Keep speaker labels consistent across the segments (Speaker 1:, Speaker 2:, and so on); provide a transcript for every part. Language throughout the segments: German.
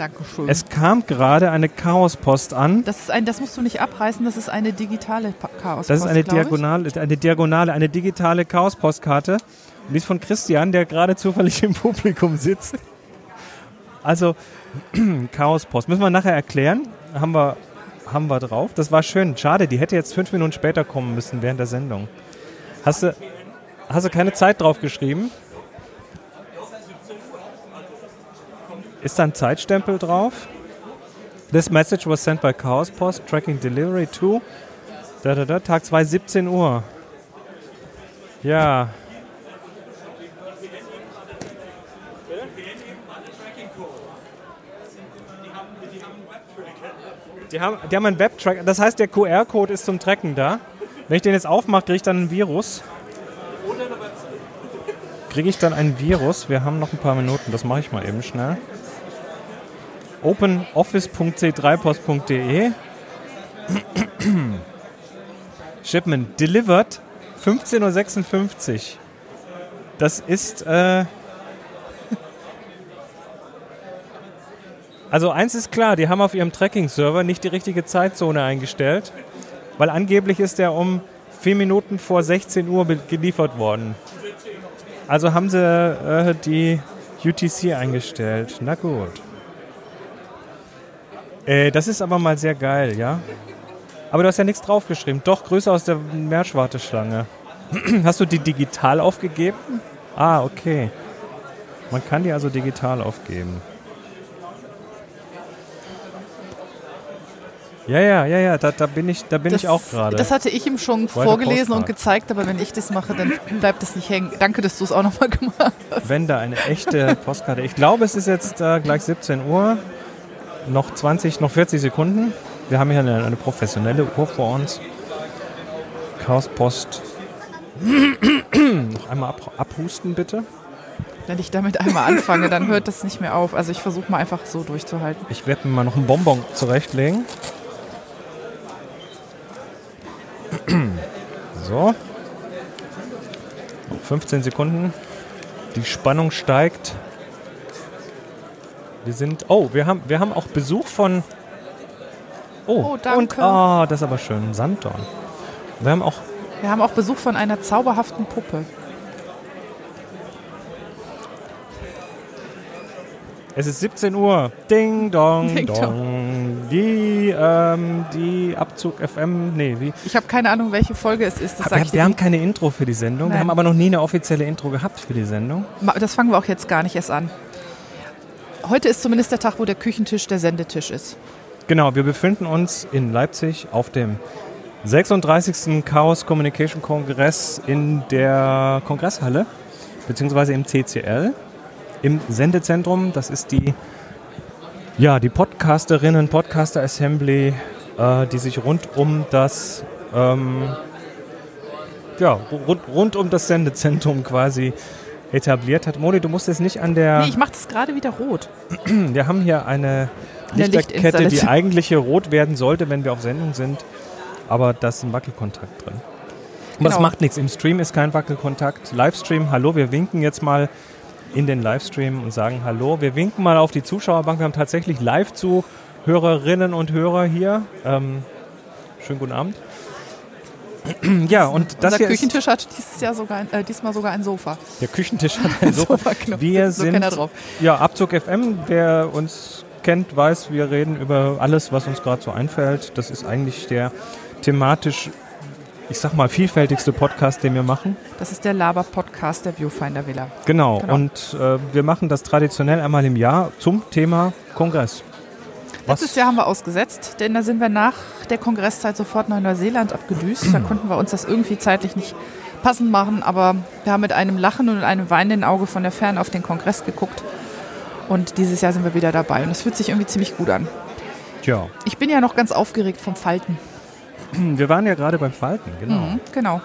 Speaker 1: Dankeschön.
Speaker 2: Es kam gerade eine Chaospost an.
Speaker 1: das, ist ein, das musst du nicht abreißen, das ist eine digitale Pa- Chaos.
Speaker 2: Das ist eine Diagonale, eine Diagonale, eine digitale Chaospostkarte. Und die ist von Christian, der gerade zufällig im Publikum sitzt. Also, Chaospost. Müssen wir nachher erklären. Haben wir, haben wir drauf. Das war schön. Schade, die hätte jetzt fünf Minuten später kommen müssen während der Sendung. Hast du, hast du keine Zeit drauf geschrieben? Ist da ein Zeitstempel drauf? This message was sent by Chaos Post, tracking delivery to da, da, da, Tag 2, 17 Uhr. Ja. Die haben, die haben einen Webtrack. Das heißt, der QR-Code ist zum Tracken da. Wenn ich den jetzt aufmache, kriege ich dann ein Virus. Kriege ich dann ein Virus? Wir haben noch ein paar Minuten. Das mache ich mal eben schnell. openoffice.c3post.de Shipment delivered 15.56 Uhr. Das ist. Äh also, eins ist klar: die haben auf ihrem Tracking-Server nicht die richtige Zeitzone eingestellt, weil angeblich ist der um 4 Minuten vor 16 Uhr geliefert worden. Also haben sie äh, die UTC eingestellt. Na gut. Äh, das ist aber mal sehr geil, ja? Aber du hast ja nichts draufgeschrieben. Doch, Grüße aus der Meerschwarteschlange. Hast du die digital aufgegeben? Ah, okay. Man kann die also digital aufgeben. Ja, ja, ja, ja, da, da bin ich, da bin ich auch gerade.
Speaker 1: Das hatte ich ihm schon
Speaker 2: Zweite
Speaker 1: vorgelesen und
Speaker 2: Postcard.
Speaker 1: gezeigt, aber wenn ich das mache, dann bleibt das nicht hängen. Danke, dass du es auch nochmal gemacht hast.
Speaker 2: Wenn da eine echte Postkarte. Ich glaube, es ist jetzt äh, gleich 17 Uhr. Noch 20, noch 40 Sekunden. Wir haben hier eine, eine professionelle Uhr vor uns. Chaospost. noch einmal ab, abhusten, bitte.
Speaker 1: Wenn ich damit einmal anfange, dann hört das nicht mehr auf. Also ich versuche mal einfach so durchzuhalten.
Speaker 2: Ich werde mir mal noch einen Bonbon zurechtlegen. So. Noch 15 Sekunden. Die Spannung steigt. Wir sind. Oh, wir haben, wir haben auch Besuch von. Oh,
Speaker 1: Oh, danke.
Speaker 2: Und, oh, das ist aber schön. Sanddorn. Wir haben auch.
Speaker 1: Wir haben auch Besuch von einer zauberhaften Puppe.
Speaker 2: Es ist 17 Uhr. Ding dong
Speaker 1: Ding
Speaker 2: dong. Die, ähm, die Abzug FM. Nee, wie?
Speaker 1: Ich habe keine Ahnung, welche Folge es ist.
Speaker 2: Wir,
Speaker 1: ich
Speaker 2: wir haben keine Intro für die Sendung. Wir
Speaker 1: Nein.
Speaker 2: haben aber noch nie eine offizielle Intro gehabt für die Sendung.
Speaker 1: Das fangen wir auch jetzt gar nicht erst an. Heute ist zumindest der Tag, wo der Küchentisch der Sendetisch ist.
Speaker 2: Genau, wir befinden uns in Leipzig auf dem 36. Chaos Communication Kongress in der Kongresshalle, beziehungsweise im CCL, im Sendezentrum. Das ist die, ja, die Podcasterinnen, Podcaster Assembly, äh, die sich rund um das, ähm, ja, rund, rund um das Sendezentrum quasi etabliert hat. Moni, du musst jetzt nicht an der...
Speaker 1: Nee, ich mache das gerade wieder rot.
Speaker 2: Wir haben hier eine Lichterkette, die
Speaker 1: Lichtinstallation.
Speaker 2: eigentlich hier rot werden sollte, wenn wir auf Sendung sind. Aber da ist ein Wackelkontakt drin. Aber das
Speaker 1: Genau.
Speaker 2: macht nichts. Im Stream ist kein Wackelkontakt. Livestream, hallo, wir winken jetzt mal in den Livestream und sagen Hallo. Wir winken mal auf die Zuschauerbank. Wir haben tatsächlich Live-Zuhörerinnen und Hörer hier. Ähm, schönen guten Abend. Ja, und das
Speaker 1: Unser Küchentisch hat dieses Jahr sogar ein, äh, diesmal sogar ein Sofa.
Speaker 2: der Küchentisch hat ein Sofa.
Speaker 1: Sofaknopf.
Speaker 2: Wir
Speaker 1: so
Speaker 2: sind. Ja, Abzug FM, wer uns kennt, weiß, wir reden über alles, was uns gerade so einfällt. Das ist eigentlich der thematisch, ich sag mal, vielfältigste Podcast, den wir machen.
Speaker 1: Das ist der Laber-Podcast der Viewfinder Villa.
Speaker 2: Genau.
Speaker 1: Genau.
Speaker 2: Und äh, wir machen das traditionell einmal im Jahr zum Thema Kongress. Was?
Speaker 1: Letztes Jahr haben wir ausgesetzt, denn da sind wir nach der Kongresszeit sofort nach Neuseeland abgedüst. Da konnten wir uns das irgendwie zeitlich nicht passend machen, aber wir haben mit einem Lachen und einem weinenden Auge von der Ferne auf den Kongress geguckt. Und dieses Jahr sind wir wieder dabei und es fühlt sich irgendwie ziemlich gut an.
Speaker 2: Tja,
Speaker 1: Ich bin ja noch ganz aufgeregt vom Falten.
Speaker 2: wir waren ja gerade beim Falten, genau.
Speaker 1: Mhm, genau.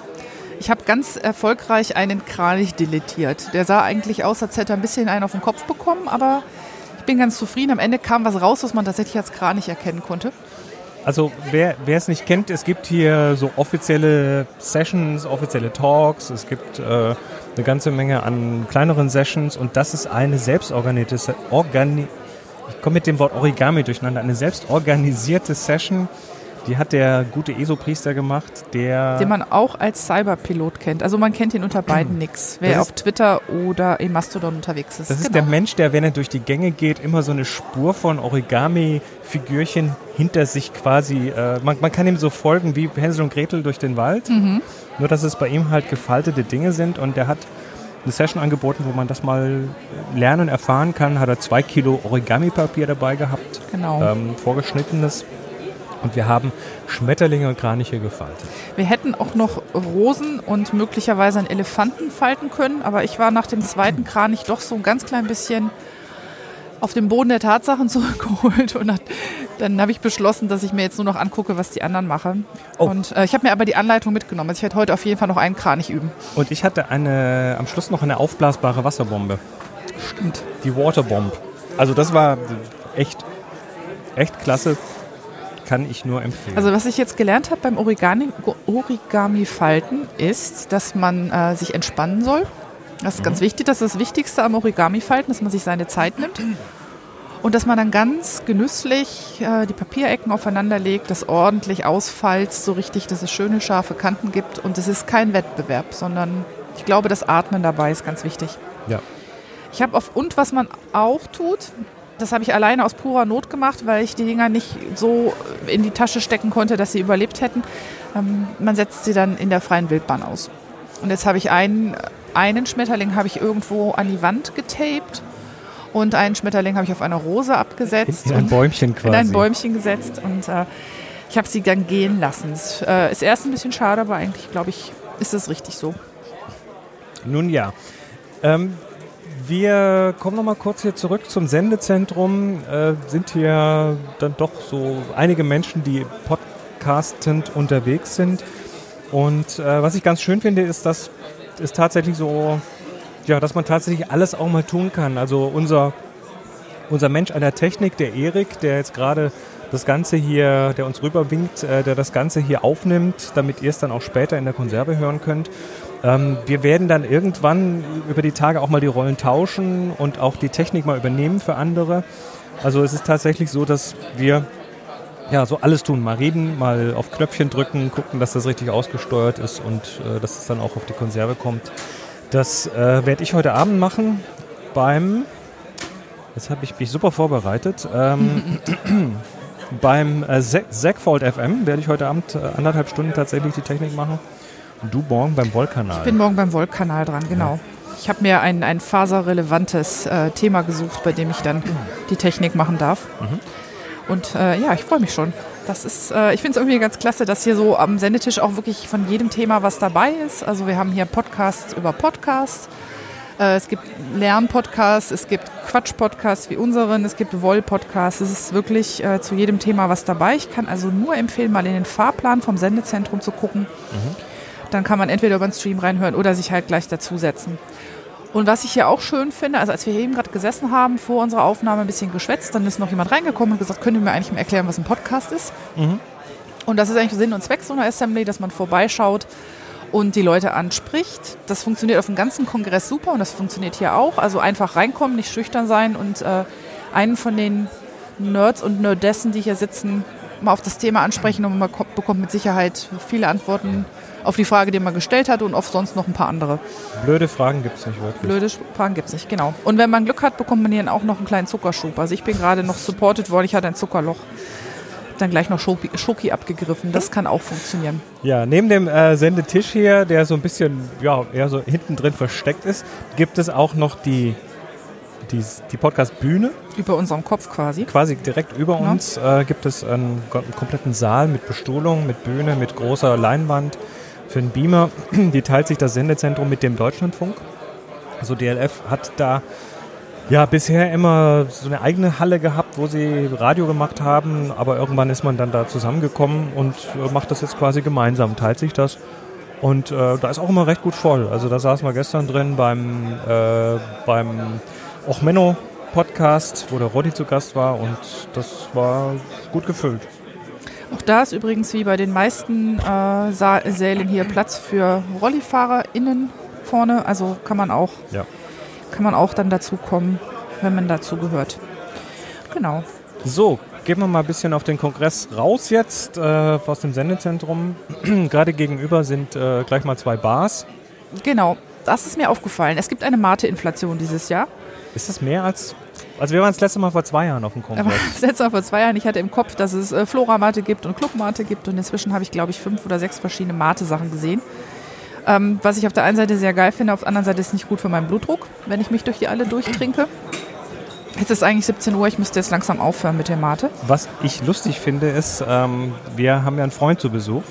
Speaker 1: Ich habe ganz erfolgreich einen Kranich deletiert. Der sah eigentlich aus, als hätte er ein bisschen einen auf den Kopf bekommen, aber bin ganz zufrieden. Am Ende kam was raus, was man tatsächlich als Kranich erkennen konnte.
Speaker 2: Also wer wer es nicht kennt, es gibt hier so offizielle Sessions, offizielle Talks, es gibt äh, eine ganze Menge an kleineren Sessions und das ist eine selbstorganisierte, Organi ich komme mit dem Wort Origami durcheinander, eine selbstorganisierte Session die hat der gute ESO-Priester gemacht, der.
Speaker 1: Den man auch als Cyberpilot kennt. Also man kennt ihn unter beiden nix, wer auf Twitter oder im Mastodon unterwegs ist.
Speaker 2: Das ist genau. der Mensch, der, wenn er durch die Gänge geht, immer so eine Spur von Origami-Figürchen hinter sich quasi. Äh, man, man, kann ihm so folgen wie Hänsel und Gretel durch den Wald. Mhm. Nur, dass es bei ihm halt gefaltete Dinge sind und der hat eine Session angeboten, wo man das mal lernen, erfahren kann. Hat er zwei Kilo Origami-Papier dabei gehabt.
Speaker 1: Genau.
Speaker 2: Ähm, vorgeschnittenes und wir haben Schmetterlinge und Kraniche gefaltet.
Speaker 1: Wir hätten auch noch Rosen und möglicherweise einen Elefanten falten können, aber ich war nach dem zweiten Kranich doch so ein ganz klein bisschen auf den Boden der Tatsachen zurückgeholt und dann habe ich beschlossen, dass ich mir jetzt nur noch angucke, was die anderen machen. Oh. Und äh, ich habe mir aber die Anleitung mitgenommen. Also ich werde heute auf jeden Fall noch einen Kranich üben.
Speaker 2: Und ich hatte eine, am Schluss noch eine aufblasbare Wasserbombe.
Speaker 1: Stimmt.
Speaker 2: Die Waterbomb. Also das war echt, echt klasse kann ich nur empfehlen.
Speaker 1: Also was ich jetzt gelernt habe beim Origami, Origami falten ist, dass man äh, sich entspannen soll. Das ist mhm. ganz wichtig. Das ist das Wichtigste am Origami falten, dass man sich seine Zeit nimmt. Und dass man dann ganz genüsslich äh, die Papierecken aufeinander legt, das ordentlich ausfalzt, so richtig, dass es schöne scharfe Kanten gibt. Und es ist kein Wettbewerb, sondern ich glaube, das Atmen dabei ist ganz wichtig.
Speaker 2: Ja.
Speaker 1: Ich habe auf und was man auch tut, das habe ich alleine aus purer Not gemacht, weil ich die Dinger nicht so in die Tasche stecken konnte, dass sie überlebt hätten. Ähm, man setzt sie dann in der freien Wildbahn aus. Und jetzt habe ich einen, einen Schmetterling habe ich irgendwo an die Wand getaped und einen Schmetterling habe ich auf einer Rose abgesetzt.
Speaker 2: In ein Bäumchen quasi.
Speaker 1: In ein Bäumchen gesetzt und äh, ich habe sie dann gehen lassen. Es äh, ist erst ein bisschen schade, aber eigentlich glaube ich, ist es richtig so.
Speaker 2: Nun ja. Ähm, wir kommen noch mal kurz hier zurück zum Sendezentrum. Äh, sind hier dann doch so einige Menschen, die podcastend unterwegs sind. Und äh, was ich ganz schön finde, ist, dass es tatsächlich so, ja, dass man tatsächlich alles auch mal tun kann. Also unser, unser Mensch an der Technik, der Erik, der jetzt gerade das Ganze hier, der uns rüberwinkt, äh, der das Ganze hier aufnimmt, damit ihr es dann auch später in der Konserve hören könnt. Ähm, wir werden dann irgendwann über die Tage auch mal die Rollen tauschen und auch die Technik mal übernehmen für andere. Also es ist tatsächlich so, dass wir ja so alles tun, mal reden, mal auf Knöpfchen drücken, gucken, dass das richtig ausgesteuert ist und äh, dass es dann auch auf die Konserve kommt. Das äh, werde ich heute Abend machen beim, jetzt habe ich mich super vorbereitet, ähm, beim äh, Zackfold FM werde ich heute Abend äh, anderthalb Stunden tatsächlich die Technik machen. Und du morgen beim Wollkanal.
Speaker 1: Ich bin morgen beim Wollkanal dran, genau. Ja. Ich habe mir ein, ein faserrelevantes äh, Thema gesucht, bei dem ich dann die Technik machen darf. Mhm. Und äh, ja, ich freue mich schon. Das ist, äh, ich finde es irgendwie ganz klasse, dass hier so am Sendetisch auch wirklich von jedem Thema was dabei ist. Also wir haben hier Podcasts über Podcasts. Äh, es gibt Lernpodcasts, es gibt Quatsch-Podcasts wie unseren, es gibt Woll-Podcasts. Es ist wirklich äh, zu jedem Thema was dabei. Ich kann also nur empfehlen, mal in den Fahrplan vom Sendezentrum zu gucken. Mhm dann kann man entweder über den Stream reinhören oder sich halt gleich dazusetzen. Und was ich hier auch schön finde, also als wir hier eben gerade gesessen haben, vor unserer Aufnahme ein bisschen geschwätzt, dann ist noch jemand reingekommen und gesagt, könnt ihr mir eigentlich mal erklären, was ein Podcast ist? Mhm. Und das ist eigentlich Sinn und Zweck so einer Assembly, dass man vorbeischaut und die Leute anspricht. Das funktioniert auf dem ganzen Kongress super und das funktioniert hier auch. Also einfach reinkommen, nicht schüchtern sein und äh, einen von den Nerds und Nerdessen, die hier sitzen, mal auf das Thema ansprechen und man bekommt mit Sicherheit viele Antworten auf die Frage, die man gestellt hat und auf sonst noch ein paar andere.
Speaker 2: Blöde Fragen gibt es nicht wirklich.
Speaker 1: Blöde Fragen gibt es nicht, genau. Und wenn man Glück hat, bekommt man hier auch noch einen kleinen Zuckerschub. Also ich bin gerade noch supported worden, ich hatte ein Zuckerloch. Dann gleich noch Schoki, Schoki abgegriffen. Das kann auch funktionieren.
Speaker 2: Ja, neben dem äh, Sendetisch hier, der so ein bisschen ja, eher so hinten drin versteckt ist, gibt es auch noch die die, die Podcast-Bühne.
Speaker 1: Über unserem Kopf quasi.
Speaker 2: Quasi direkt über ja. uns äh, gibt es einen, einen, kompletten Saal mit Bestuhlung, mit Bühne, mit großer Leinwand, für einen Beamer. Die teilt sich das Sendezentrum mit dem Deutschlandfunk. Also DLF hat da ja bisher immer so eine eigene Halle gehabt, wo sie Radio gemacht haben, aber irgendwann ist man dann da zusammengekommen und äh, macht das jetzt quasi gemeinsam, teilt sich das. Und äh, da ist auch immer recht gut voll. Also da saßen wir gestern drin beim, äh, beim Ochmenno Podcast, wo der Roddy zu Gast war und das war gut gefüllt.
Speaker 1: Auch da ist übrigens wie bei den meisten äh, Sälen hier Platz für RollifahrerInnen vorne. Also kann man auch,
Speaker 2: ja.
Speaker 1: kann man auch dann dazu kommen, wenn man dazu gehört. Genau.
Speaker 2: So, gehen wir mal ein bisschen auf den Kongress raus jetzt äh, aus dem Sendezentrum. Gerade gegenüber sind äh, gleich mal zwei Bars.
Speaker 1: Genau, das ist mir aufgefallen. Es gibt eine Mate-Inflation dieses Jahr.
Speaker 2: Ist das mehr als. Also, wir waren das letzte Mal vor zwei Jahren auf dem Kongress.
Speaker 1: das letzte Mal vor zwei Jahren, ich hatte im Kopf, dass es äh, Flora-Mate gibt und Club-Mate gibt und inzwischen habe ich, glaube ich, fünf oder sechs verschiedene Mate-Sachen gesehen. Ähm, was ich auf der einen Seite sehr geil finde, auf der anderen Seite ist es nicht gut für meinen Blutdruck, wenn ich mich durch die alle durchtrinke. Jetzt ist eigentlich 17 Uhr, ich müsste jetzt langsam aufhören mit der Mate.
Speaker 2: Was ich lustig finde, ist, ähm, wir haben ja einen Freund zu Besuch.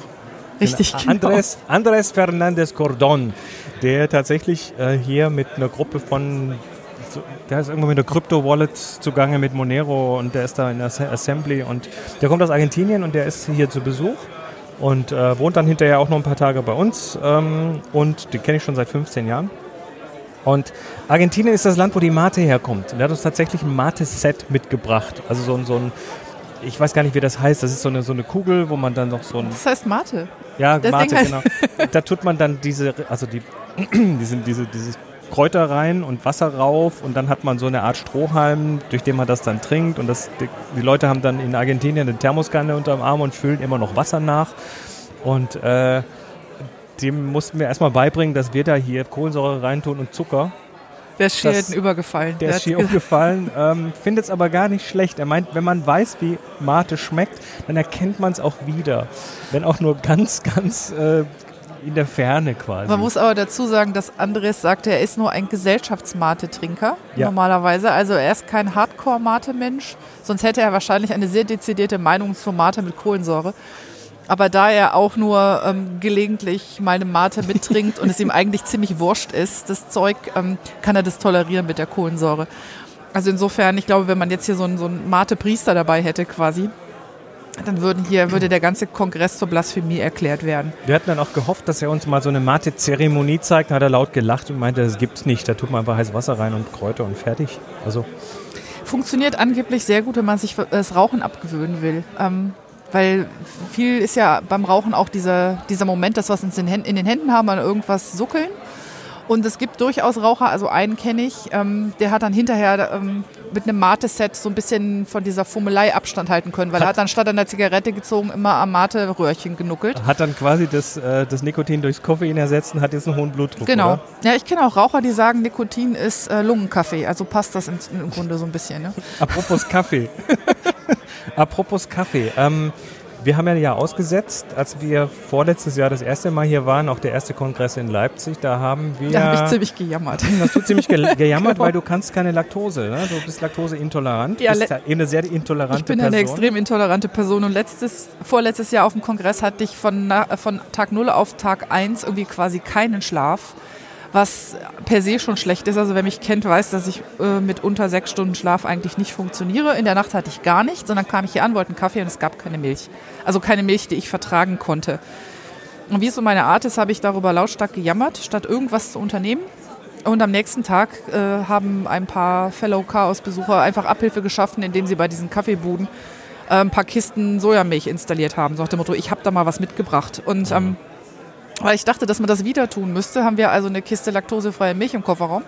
Speaker 1: Richtig, genau.
Speaker 2: Andres, Andres Fernandez Cordon, der tatsächlich äh, hier mit einer Gruppe von, so- der ist irgendwo mit einer Crypto-Wallet zugange mit Monero und der ist da in der Ass- Assembly und der kommt aus Argentinien und der ist hier zu Besuch und äh, wohnt dann hinterher auch noch ein paar Tage bei uns ähm, und den kenne ich schon seit 15 Jahren. Und Argentinien ist das Land, wo die Mate herkommt. Und er hat uns tatsächlich ein Mate-Set mitgebracht. Also so ein, so ein, ich weiß gar nicht, wie das heißt. Das ist so eine, so eine Kugel, wo man dann noch so ein,
Speaker 1: Das heißt Mate.
Speaker 2: ja,
Speaker 1: Das
Speaker 2: Mate, genau. Da tut man dann diese, also die, diese, diese, dieses Kräuter rein und Wasser rauf und dann hat man so eine Art Strohhalm, durch den man das dann trinkt und das, die, die Leute haben dann in Argentinien eine Thermoskanne unterm Arm und füllen immer noch Wasser nach und äh, dem mussten wir erstmal beibringen, dass wir da hier Kohlensäure reintun und Zucker.
Speaker 1: Der ist schier
Speaker 2: Das-
Speaker 1: hinten übergefallen.
Speaker 2: Der
Speaker 1: hat
Speaker 2: ist hier
Speaker 1: gesagt,
Speaker 2: umgefallen, ähm, findet es aber gar nicht schlecht. Er meint, wenn man weiß, wie Mate schmeckt, dann erkennt man es auch wieder. Wenn auch nur ganz, ganz äh, in der Ferne quasi.
Speaker 1: Man muss aber dazu sagen, dass Andres sagte, er ist nur ein Gesellschaftsmate-Trinker
Speaker 2: Ja.
Speaker 1: normalerweise. Also er ist kein Hardcore-Mate-Mensch, sonst hätte er wahrscheinlich eine sehr dezidierte Meinung zur Mate mit Kohlensäure. Aber da er auch nur ähm, gelegentlich mal eine Mate mittrinkt und es ihm eigentlich ziemlich wurscht ist, das Zeug, ähm, kann er das tolerieren mit der Kohlensäure. Also insofern, ich glaube, wenn man jetzt hier so einen, so einen Mate-Priester dabei hätte quasi, dann würden hier, würde der ganze Kongress zur Blasphemie erklärt werden.
Speaker 2: Wir hatten dann auch gehofft, dass er uns mal so eine Mate-Zeremonie zeigt. Da hat er laut gelacht und meinte, das gibt's nicht. Da tut man einfach heißes Wasser rein und Kräuter und fertig. Also
Speaker 1: Funktioniert angeblich sehr gut, wenn man sich das Rauchen abgewöhnen will. Ähm, weil viel ist ja beim Rauchen auch dieser, dieser Moment, dass wir es uns in, den Händen- in den Händen haben, an irgendwas suckeln. Und es gibt durchaus Raucher, also einen kenne ich, ähm, der hat dann hinterher ähm, mit einem Mate-Set so ein bisschen von dieser Fummelei Abstand halten können, weil er hat dann statt der Zigarette gezogen immer am Mate-Röhrchen genuckelt.
Speaker 2: hat dann quasi das, äh, das Nikotin durchs Koffein ersetzt und hat jetzt einen hohen Blutdruck.
Speaker 1: Genau.
Speaker 2: Oder?
Speaker 1: Ja, ich kenne auch Raucher, die sagen, Nikotin ist äh, Lungenkaffee, also passt das im, im Grunde so ein bisschen. Ne?
Speaker 2: Apropos Kaffee. Apropos Kaffee. Ähm, wir haben ja ein Jahr ausgesetzt, als wir vorletztes Jahr das erste Mal hier waren, auch der erste Kongress in Leipzig. Da haben wir.
Speaker 1: Da habe ich ziemlich gejammert.
Speaker 2: hast du ziemlich ge gejammert,
Speaker 1: Genau.
Speaker 2: weil du kannst keine Laktose. Ne? Du bist laktoseintolerant.
Speaker 1: Ja,
Speaker 2: bist eben eine sehr intolerante
Speaker 1: Ich bin
Speaker 2: Person.
Speaker 1: eine extrem intolerante Person und letztes, vorletztes Jahr auf dem Kongress hatte ich von, von Tag 0 auf Tag 1 irgendwie quasi keinen Schlaf, was per se schon schlecht ist. Also wer mich kennt, weiß, dass ich äh, mit unter sechs Stunden Schlaf eigentlich nicht funktioniere. In der Nacht hatte ich gar nichts, sondern kam ich hier an, wollte einen Kaffee und es gab keine Milch. Also keine Milch, die ich vertragen konnte. Und wie es so meine Art ist, habe ich darüber lautstark gejammert, statt irgendwas zu unternehmen. Und am nächsten Tag äh, haben ein paar Fellow Chaos-Besucher einfach Abhilfe geschaffen, indem sie bei diesen Kaffeebuden äh, ein paar Kisten Sojamilch installiert haben. So nach dem Motto, ich habe da mal was mitgebracht. Und ähm, weil ich dachte, dass man das wieder tun müsste, haben wir also eine Kiste laktosefreie Milch im Kofferraum.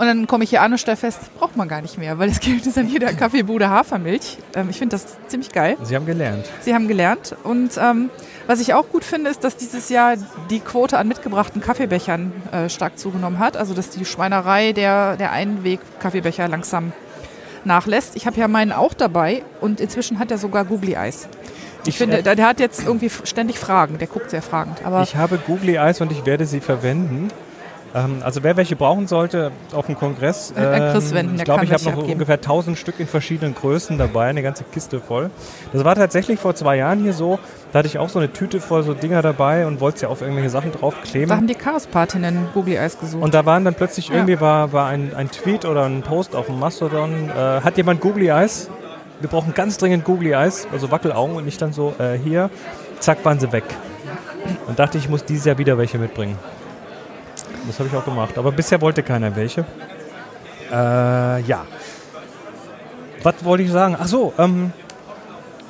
Speaker 1: Und dann komme ich hier an und stelle fest, braucht man gar nicht mehr, weil es gibt jetzt an jeder Kaffeebude Hafermilch. Ähm, ich finde das ziemlich geil.
Speaker 2: Sie haben gelernt.
Speaker 1: Sie haben gelernt. Und ähm, was ich auch gut finde, ist, dass dieses Jahr die Quote an mitgebrachten Kaffeebechern äh, stark zugenommen hat. Also dass die Schweinerei der, der Einweg-Kaffeebecher langsam nachlässt. Ich habe ja meinen auch dabei und inzwischen hat er sogar Googly Eyes. Ich, finde,
Speaker 2: äh,
Speaker 1: der, der hat jetzt irgendwie ständig Fragen. Der guckt sehr fragend. Aber
Speaker 2: Ich habe Googly Eyes und ich werde sie verwenden. Ähm, also wer welche brauchen sollte auf dem Kongress,
Speaker 1: an Chris
Speaker 2: ähm,
Speaker 1: wenden,
Speaker 2: ich glaube, ich habe noch
Speaker 1: abgeben.
Speaker 2: ungefähr 1000 Stück in verschiedenen Größen dabei, eine ganze Kiste voll. Das war tatsächlich vor zwei Jahren hier so. Da hatte ich auch so eine Tüte voll so Dinger dabei und wollte ja auf irgendwelche Sachen
Speaker 1: da
Speaker 2: draufkleben.
Speaker 1: haben die Chaos-Patinnen Googly Eyes gesucht.
Speaker 2: Und da waren dann plötzlich
Speaker 1: Ja.
Speaker 2: irgendwie war, war ein, ein Tweet oder ein Post auf dem Mastodon. Äh, hat jemand Googly Eyes? Wir brauchen ganz dringend Googly Eyes, also Wackelaugen und nicht dann so äh, hier. Zack, waren sie weg. Und dachte ich, ich muss dieses Jahr wieder welche mitbringen. Das habe ich auch gemacht. Aber bisher wollte keiner welche. Äh, ja. Was wollte ich sagen? Ach so, ähm,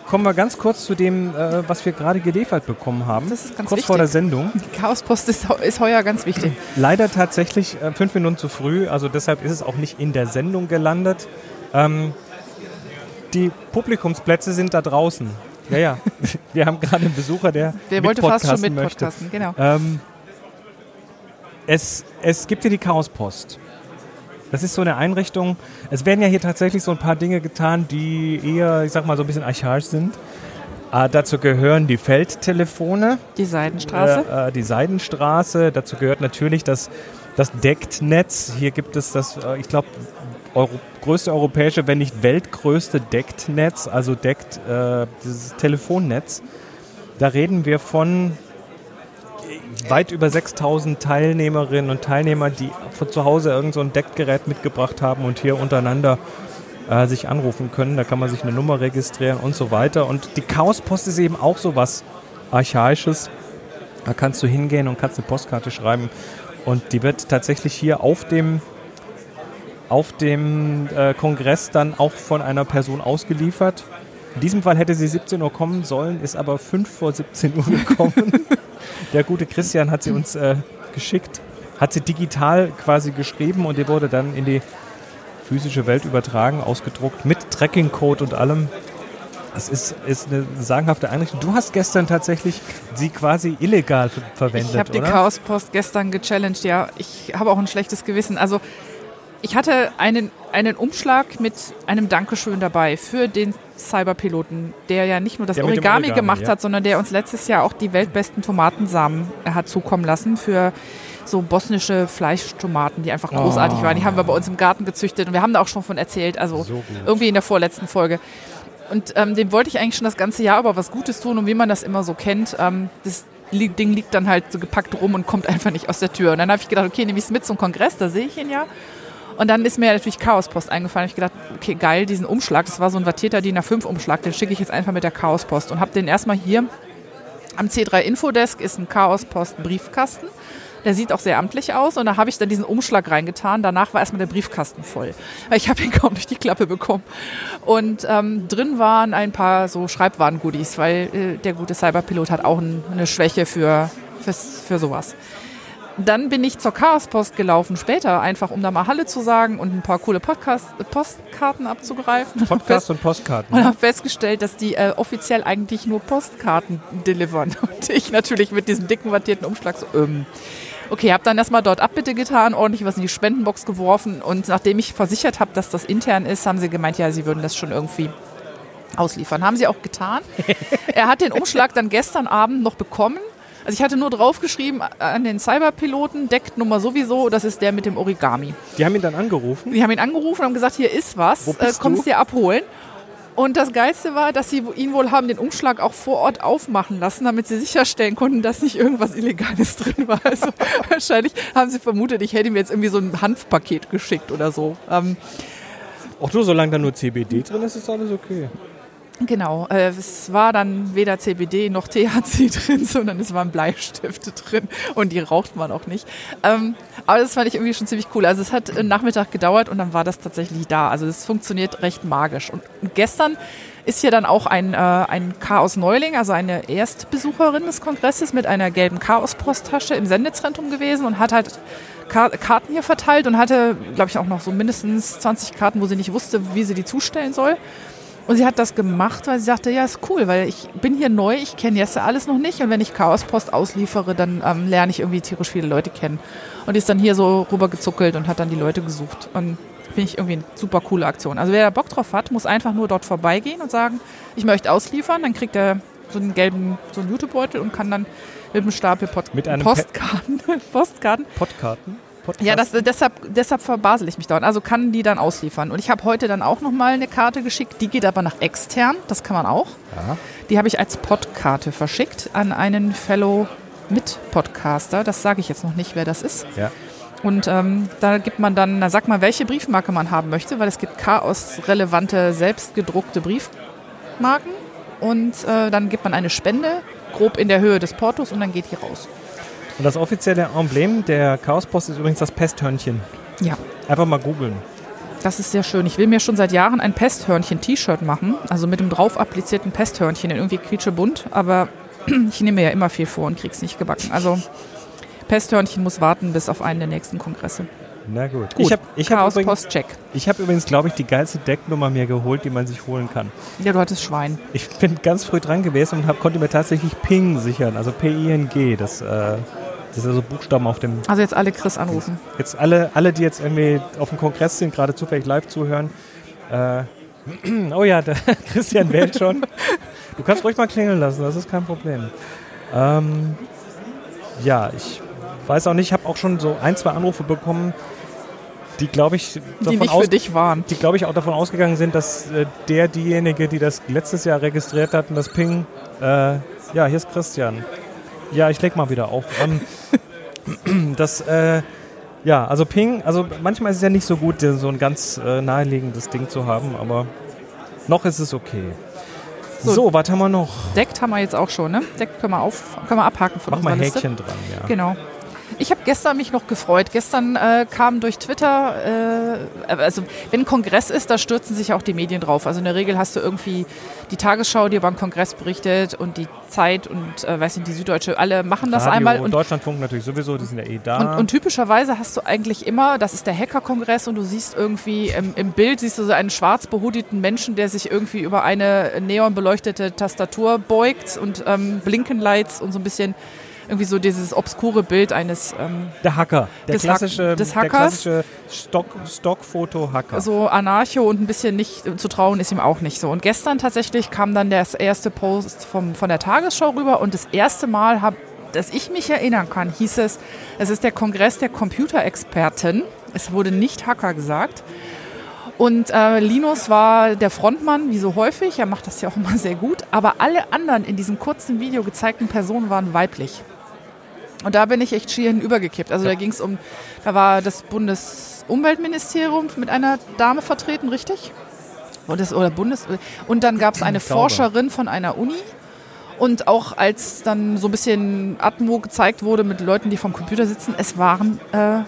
Speaker 2: kommen wir ganz kurz zu dem, äh, was wir gerade geliefert bekommen haben.
Speaker 1: Das ist ganz
Speaker 2: kurz
Speaker 1: wichtig.
Speaker 2: vor der Sendung.
Speaker 1: die Chaospost ist, ist heuer ganz wichtig.
Speaker 2: Leider tatsächlich äh, fünf Minuten zu früh, also deshalb ist es auch nicht in der Sendung gelandet. Ähm, die Publikumsplätze sind da draußen. Ja, ja. Wir haben gerade einen Besucher, der.
Speaker 1: Der wollte fast schon mit podcasten, genau.
Speaker 2: Ähm, es, es gibt hier die Chaospost. Das ist so eine Einrichtung. Es werden ja hier tatsächlich so ein paar Dinge getan, die eher, ich sag mal, so ein bisschen archaisch sind. Äh, dazu gehören die Feldtelefone.
Speaker 1: Die Seidenstraße.
Speaker 2: Äh, äh, die Seidenstraße. Dazu gehört natürlich das, das Decktnetz. Hier gibt es das, äh, ich glaube, Euro größte europäische, wenn nicht weltgrößte Decktnetz, also deckt äh, dieses Telefonnetz. Da reden wir von weit über 6000 Teilnehmerinnen und Teilnehmer, die von zu Hause irgend so ein Deckgerät mitgebracht haben und hier untereinander äh, sich anrufen können. Da kann man sich eine Nummer registrieren und so weiter. Und die Chaospost ist eben auch so was Archaisches. Da kannst du hingehen und kannst eine Postkarte schreiben. Und die wird tatsächlich hier auf dem, auf dem äh, Kongress dann auch von einer Person ausgeliefert. In diesem Fall hätte sie 17 Uhr kommen sollen, ist aber 5 vor 17 Uhr gekommen. Der gute Christian hat sie uns äh, geschickt, hat sie digital quasi geschrieben und die wurde dann in die physische Welt übertragen, ausgedruckt mit Tracking-Code und allem. Das ist, ist eine sagenhafte Einrichtung. Du hast gestern tatsächlich sie quasi illegal verwendet,
Speaker 1: Ich habe die Chaospost gestern gechallenged, ja. Ich habe auch ein schlechtes Gewissen. Also ich hatte einen, einen Umschlag mit einem Dankeschön dabei für den Cyberpiloten, der ja nicht nur das Origami, Origami, gemacht ja. hat, sondern der uns letztes Jahr auch die weltbesten Tomatensamen hat zukommen lassen für so bosnische Fleischtomaten, die einfach großartig oh. waren. Die haben wir bei uns im Garten gezüchtet und wir haben da auch schon von erzählt, also so irgendwie in der vorletzten Folge. Und ähm, dem wollte ich eigentlich schon das ganze Jahr aber was Gutes tun und wie man das immer so kennt, ähm, das Ding liegt dann halt so gepackt rum und kommt einfach nicht aus der Tür. Und dann habe ich gedacht, okay, nehme ich es mit zum Kongress, da sehe ich ihn ja. Und dann ist mir natürlich Chaospost eingefallen. Ich gedacht, okay, geil, diesen Umschlag, das war so ein wattierter DIN A5 Umschlag, den schicke ich jetzt einfach mit der Chaospost und habe den erstmal hier am C3 Infodesk ist ein Chaospost Briefkasten. Der sieht auch sehr amtlich aus und da habe ich dann diesen Umschlag reingetan. Danach war erstmal der Briefkasten voll. Ich habe ihn kaum durch die Klappe bekommen. Und ähm, drin waren ein paar so Schreibwaren-Goodies, weil äh, der gute Cyberpilot hat auch ein, eine Schwäche für, für, für sowas. Dann bin ich zur Chaospost gelaufen später, einfach um da mal Halle zu sagen und ein paar coole Podcast, Postkarten abzugreifen.
Speaker 2: Podcast und Postkarten.
Speaker 1: Und habe festgestellt, dass die äh, offiziell eigentlich nur Postkarten delivern. Und ich natürlich mit diesem dicken wattierten Umschlag so, ähm, Okay, habe dann erstmal dort Abbitte getan, ordentlich was in die Spendenbox geworfen und nachdem ich versichert habe, dass das intern ist, haben sie gemeint, ja, sie würden das schon irgendwie ausliefern. Haben sie auch getan. er hat den Umschlag dann gestern Abend noch bekommen also ich hatte nur draufgeschrieben an den Cyberpiloten, Decknummer sowieso, das ist der mit dem Origami.
Speaker 2: Die haben ihn dann angerufen?
Speaker 1: Die haben ihn angerufen und haben gesagt, hier ist was, Wo äh, kommst du? dir abholen. Und das Geilste war, dass sie ihn wohl haben den Umschlag auch vor Ort aufmachen lassen, damit sie sicherstellen konnten, dass nicht irgendwas Illegales drin war. Also wahrscheinlich haben sie vermutet, ich hätte ihm jetzt irgendwie so ein Hanfpaket geschickt oder so. Ähm,
Speaker 2: Auch nur, solange da nur CBD drin ist, ist alles okay.
Speaker 1: Genau, äh, es war dann weder CBD noch THC drin, sondern es waren Bleistifte drin und die raucht man auch nicht. Ähm, aber das fand ich irgendwie schon ziemlich cool. Also es hat einen Nachmittag gedauert und dann war das tatsächlich da. Also es funktioniert recht magisch. Und gestern ist hier dann auch ein, äh, ein Chaos-Neuling, also eine Erstbesucherin des Kongresses mit einer gelben Chaos-Posttasche im Sendezentrum gewesen und hat halt Karten hier verteilt und hatte, glaube ich, auch noch so mindestens 20 Karten, wo sie nicht wusste, wie sie die zustellen soll. Und sie hat das gemacht, weil sie sagte, ja, ist cool, weil ich bin hier neu, ich kenne jetzt alles noch nicht und wenn ich Chaospost ausliefere, dann ähm, lerne ich irgendwie tierisch viele Leute kennen. Und die ist dann hier so rübergezuckelt und hat dann die Leute gesucht. Und finde ich irgendwie eine super coole Aktion. Also wer da Bock drauf hat, muss einfach nur dort vorbeigehen und sagen, ich möchte ausliefern, dann kriegt er so einen gelben, so einen Jutebeutel und kann dann mit einem Stapel Pod
Speaker 2: mit einem
Speaker 1: Postkarten, Postkarten,
Speaker 2: Podkarten
Speaker 1: Podcast? Ja, das, deshalb, deshalb verbasel ich mich dort. Also kann die dann ausliefern. Und ich habe heute dann auch nochmal eine Karte geschickt. Die geht aber nach extern. Das kann man auch. Ja. Die habe ich als Podkarte verschickt an einen Fellow Mit-Podcaster. Das sage ich jetzt noch nicht, wer das ist.
Speaker 2: Ja.
Speaker 1: Und ähm, da gibt man dann, na, sag mal, welche Briefmarke man haben möchte, weil es gibt chaos-relevante, selbstgedruckte Briefmarken. Und äh, dann gibt man eine Spende, grob in der Höhe des Portos, und dann geht die raus.
Speaker 2: Und das offizielle Emblem der Chaospost ist übrigens das Pesthörnchen.
Speaker 1: Ja.
Speaker 2: Einfach mal googeln.
Speaker 1: Das ist sehr schön. Ich will mir schon seit Jahren ein Pesthörnchen-T-Shirt machen. Also mit dem drauf applizierten Pesthörnchen in irgendwie quietschebunt. Aber ich nehme mir ja immer viel vor und krieg's nicht gebacken. Also Pesthörnchen muss warten bis auf einen der nächsten Kongresse.
Speaker 2: Na gut.
Speaker 1: Gut,
Speaker 2: Ich habe ich hab übrigens, ich hab übrigens glaube ich, die geilste Decknummer mir geholt, die man sich holen kann.
Speaker 1: Ja, du hattest Schwein.
Speaker 2: Ich bin ganz früh dran gewesen und hab, konnte mir tatsächlich Ping sichern, also P-I-N-G. Das, äh, das ist also Buchstaben auf dem.
Speaker 1: Also jetzt alle Chris anrufen.
Speaker 2: Jetzt alle, alle, die jetzt irgendwie auf dem Kongress sind, gerade zufällig live zuhören. Äh, oh ja, der Christian wählt schon. Du kannst ruhig mal klingeln lassen, das ist kein Problem. Ähm, ja, ich weiß auch nicht, ich habe auch schon so ein, zwei Anrufe bekommen, die glaube ich
Speaker 1: Die
Speaker 2: davon
Speaker 1: nicht
Speaker 2: aus,
Speaker 1: für dich waren.
Speaker 2: die glaube ich auch davon ausgegangen sind, dass äh, der, diejenige, die das letztes Jahr registriert hatten, das Ping, äh, ja, hier ist Christian. Ja, ich leg mal wieder auf. Ähm, das, äh, ja, also Ping, also manchmal ist es ja nicht so gut, so ein ganz äh, naheliegendes Ding zu haben, aber noch ist es okay. So,
Speaker 1: So.
Speaker 2: was haben wir noch?
Speaker 1: Deckt haben wir jetzt auch schon, ne? Deckt können wir, auf, können wir abhaken von
Speaker 2: Mach mal
Speaker 1: unserer Liste.
Speaker 2: Häkchen dran, ja.
Speaker 1: Genau. Ich habe gestern mich noch gefreut. Gestern äh, kam durch Twitter, äh, also wenn ein Kongress ist, da stürzen sich auch die Medien drauf. Also in der Regel hast du irgendwie die Tagesschau, die über den Kongress berichtet und die Zeit und äh, weiß nicht, die Süddeutsche, alle machen das
Speaker 2: Radio,
Speaker 1: einmal. Und,
Speaker 2: Deutschlandfunk natürlich sowieso, die sind ja eh da.
Speaker 1: und, und typischerweise hast du eigentlich immer, das ist der Hacker-Kongress und du siehst irgendwie im, im Bild siehst du so einen schwarz behudeten Menschen, der sich irgendwie über eine neonbeleuchtete Tastatur beugt und ähm, Blinkenlights und so ein bisschen irgendwie so dieses obskure Bild eines ähm,
Speaker 2: der Hacker, der
Speaker 1: des
Speaker 2: klassische,
Speaker 1: des
Speaker 2: der
Speaker 1: Hackers.
Speaker 2: klassische Stock, Stockfoto-Hacker.
Speaker 1: so Anarcho und ein bisschen nicht äh, zu trauen ist ihm auch nicht so. Und gestern tatsächlich kam dann das erste Post vom, von der Tagesschau rüber und das erste Mal habe dass ich mich erinnern kann, hieß es, es ist der Kongress der Computerexperten. Es wurde nicht Hacker gesagt. Und äh, Linus war der Frontmann, wie so häufig. Er macht das ja auch immer sehr gut. Aber alle anderen in diesem kurzen Video gezeigten Personen waren weiblich. Und da bin ich echt schier hinübergekippt. Also da ging es um, da war das Bundesumweltministerium mit einer Dame vertreten, richtig? Und, das, oder Bundes und dann gab es eine. Forscherin von einer Uni. Und auch als dann so ein bisschen Atmo gezeigt wurde mit Leuten, die vom Computer sitzen, es waren äh,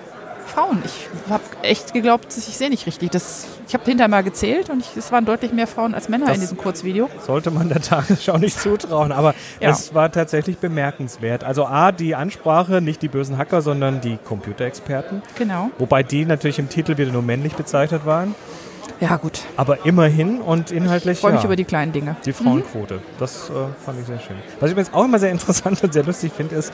Speaker 1: Frauen. Ich habe echt geglaubt, ich sehe nicht richtig. Das, ich habe hinterher mal gezählt und ich, es waren deutlich mehr Frauen als Männer
Speaker 2: Das-
Speaker 1: in diesem Kurzvideo.
Speaker 2: Sollte man der Tagesschau nicht zutrauen, aber
Speaker 1: Ja.
Speaker 2: es war tatsächlich bemerkenswert. Also A, die Ansprache, nicht die bösen Hacker, sondern die Computerexperten.
Speaker 1: Genau.
Speaker 2: Wobei die natürlich im Titel wieder nur männlich bezeichnet waren.
Speaker 1: Ja, gut.
Speaker 2: Aber immerhin und inhaltlich
Speaker 1: Ich freue mich
Speaker 2: ja,
Speaker 1: über die kleinen Dinge.
Speaker 2: die Frauenquote. Das äh, fand ich sehr schön. Was ich übrigens auch immer sehr interessant und sehr lustig finde, ist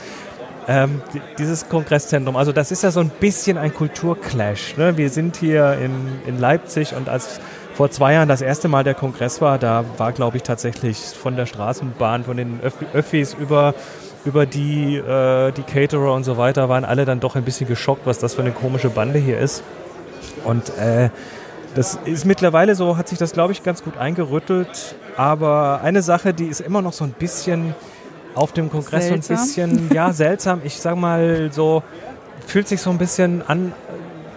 Speaker 2: ähm, die- dieses Kongresszentrum. Also das ist ja so ein bisschen ein Kulturclash. Ne? Wir sind hier in, in Leipzig und als vor zwei Jahren das erste Mal der Kongress war, da war, glaube ich, tatsächlich von der Straßenbahn, von den Öff Öffis über über die, äh, die Caterer und so weiter waren alle dann doch ein bisschen geschockt, was das für eine komische Bande hier ist. Und äh, das ist mittlerweile so, hat sich das, glaube ich, ganz gut eingerüttelt. Aber eine Sache, die ist immer noch so ein bisschen auf dem Kongress
Speaker 1: Seltsam.
Speaker 2: so ein bisschen, ja, seltsam. Ich sag mal so, fühlt sich so ein bisschen an